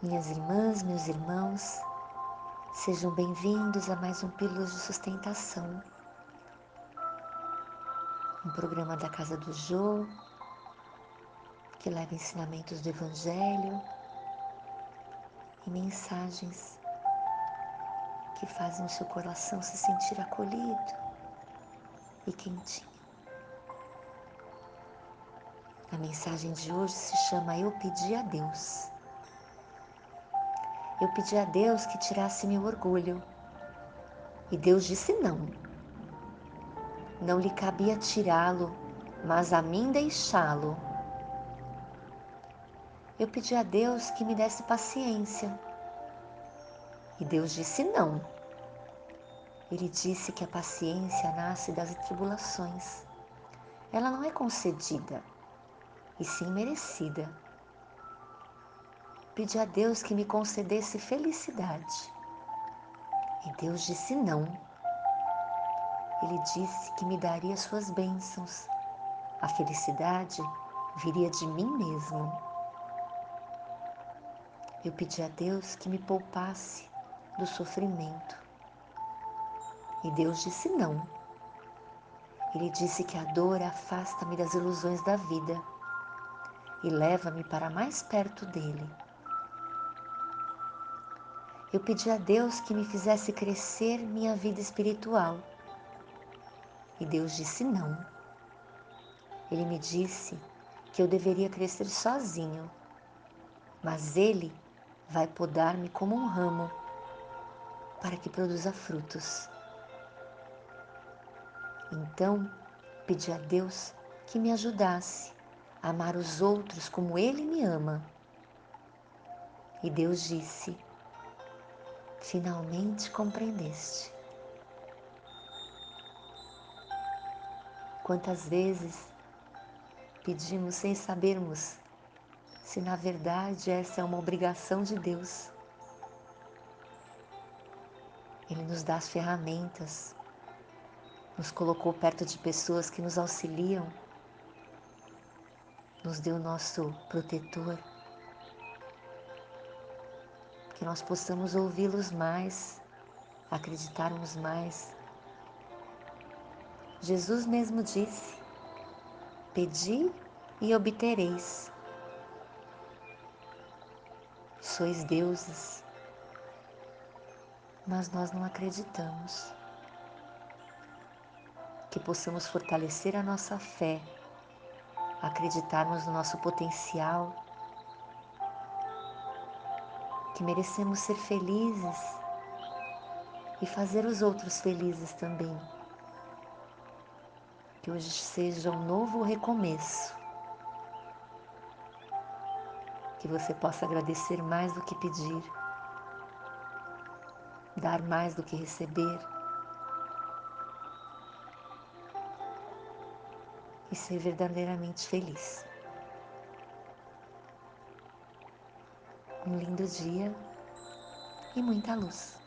Minhas irmãs, meus irmãos, sejam bem-vindos a mais um Pílulas de Sustentação, um programa da Casa do Jô que leva ensinamentos do Evangelho e mensagens que fazem o seu coração se sentir acolhido e quentinho. A mensagem de hoje se chama Eu Pedi a Deus. Eu pedi a Deus que tirasse meu orgulho. E Deus disse não. Não lhe cabia tirá-lo, mas a mim deixá-lo. Eu pedi a Deus que me desse paciência. E Deus disse não. Ele disse que a paciência nasce das tribulações. Ela não é concedida e sim merecida. Pedi a Deus que me concedesse felicidade. E Deus disse não. Ele disse que me daria suas bênçãos. A felicidade viria de mim mesmo. Eu pedi a Deus que me poupasse do sofrimento. E Deus disse não. Ele disse que a dor afasta-me das ilusões da vida e leva-me para mais perto dele. Eu pedi a Deus que me fizesse crescer minha vida espiritual. E Deus disse não. Ele me disse que eu deveria crescer sozinho, mas Ele vai podar-me como um ramo para que produza frutos. Então, pedi a Deus que me ajudasse amar os outros como Ele me ama. E Deus disse: Finalmente compreendeste. Quantas vezes pedimos sem sabermos se na verdade essa é uma obrigação de Deus. Ele nos dá as ferramentas, nos colocou perto de pessoas que nos auxiliam nos dê o nosso protetor, que nós possamos ouvi-los mais, acreditarmos mais. Jesus mesmo disse: Pedi e obtereis. Sois deuses, mas nós não acreditamos. Que possamos fortalecer a nossa fé acreditarmos no nosso potencial, que merecemos ser felizes e fazer os outros felizes também. Que hoje seja um novo recomeço. Que você possa agradecer mais do que pedir, dar mais do que receber. e ser verdadeiramente feliz. Um lindo dia e muita luz.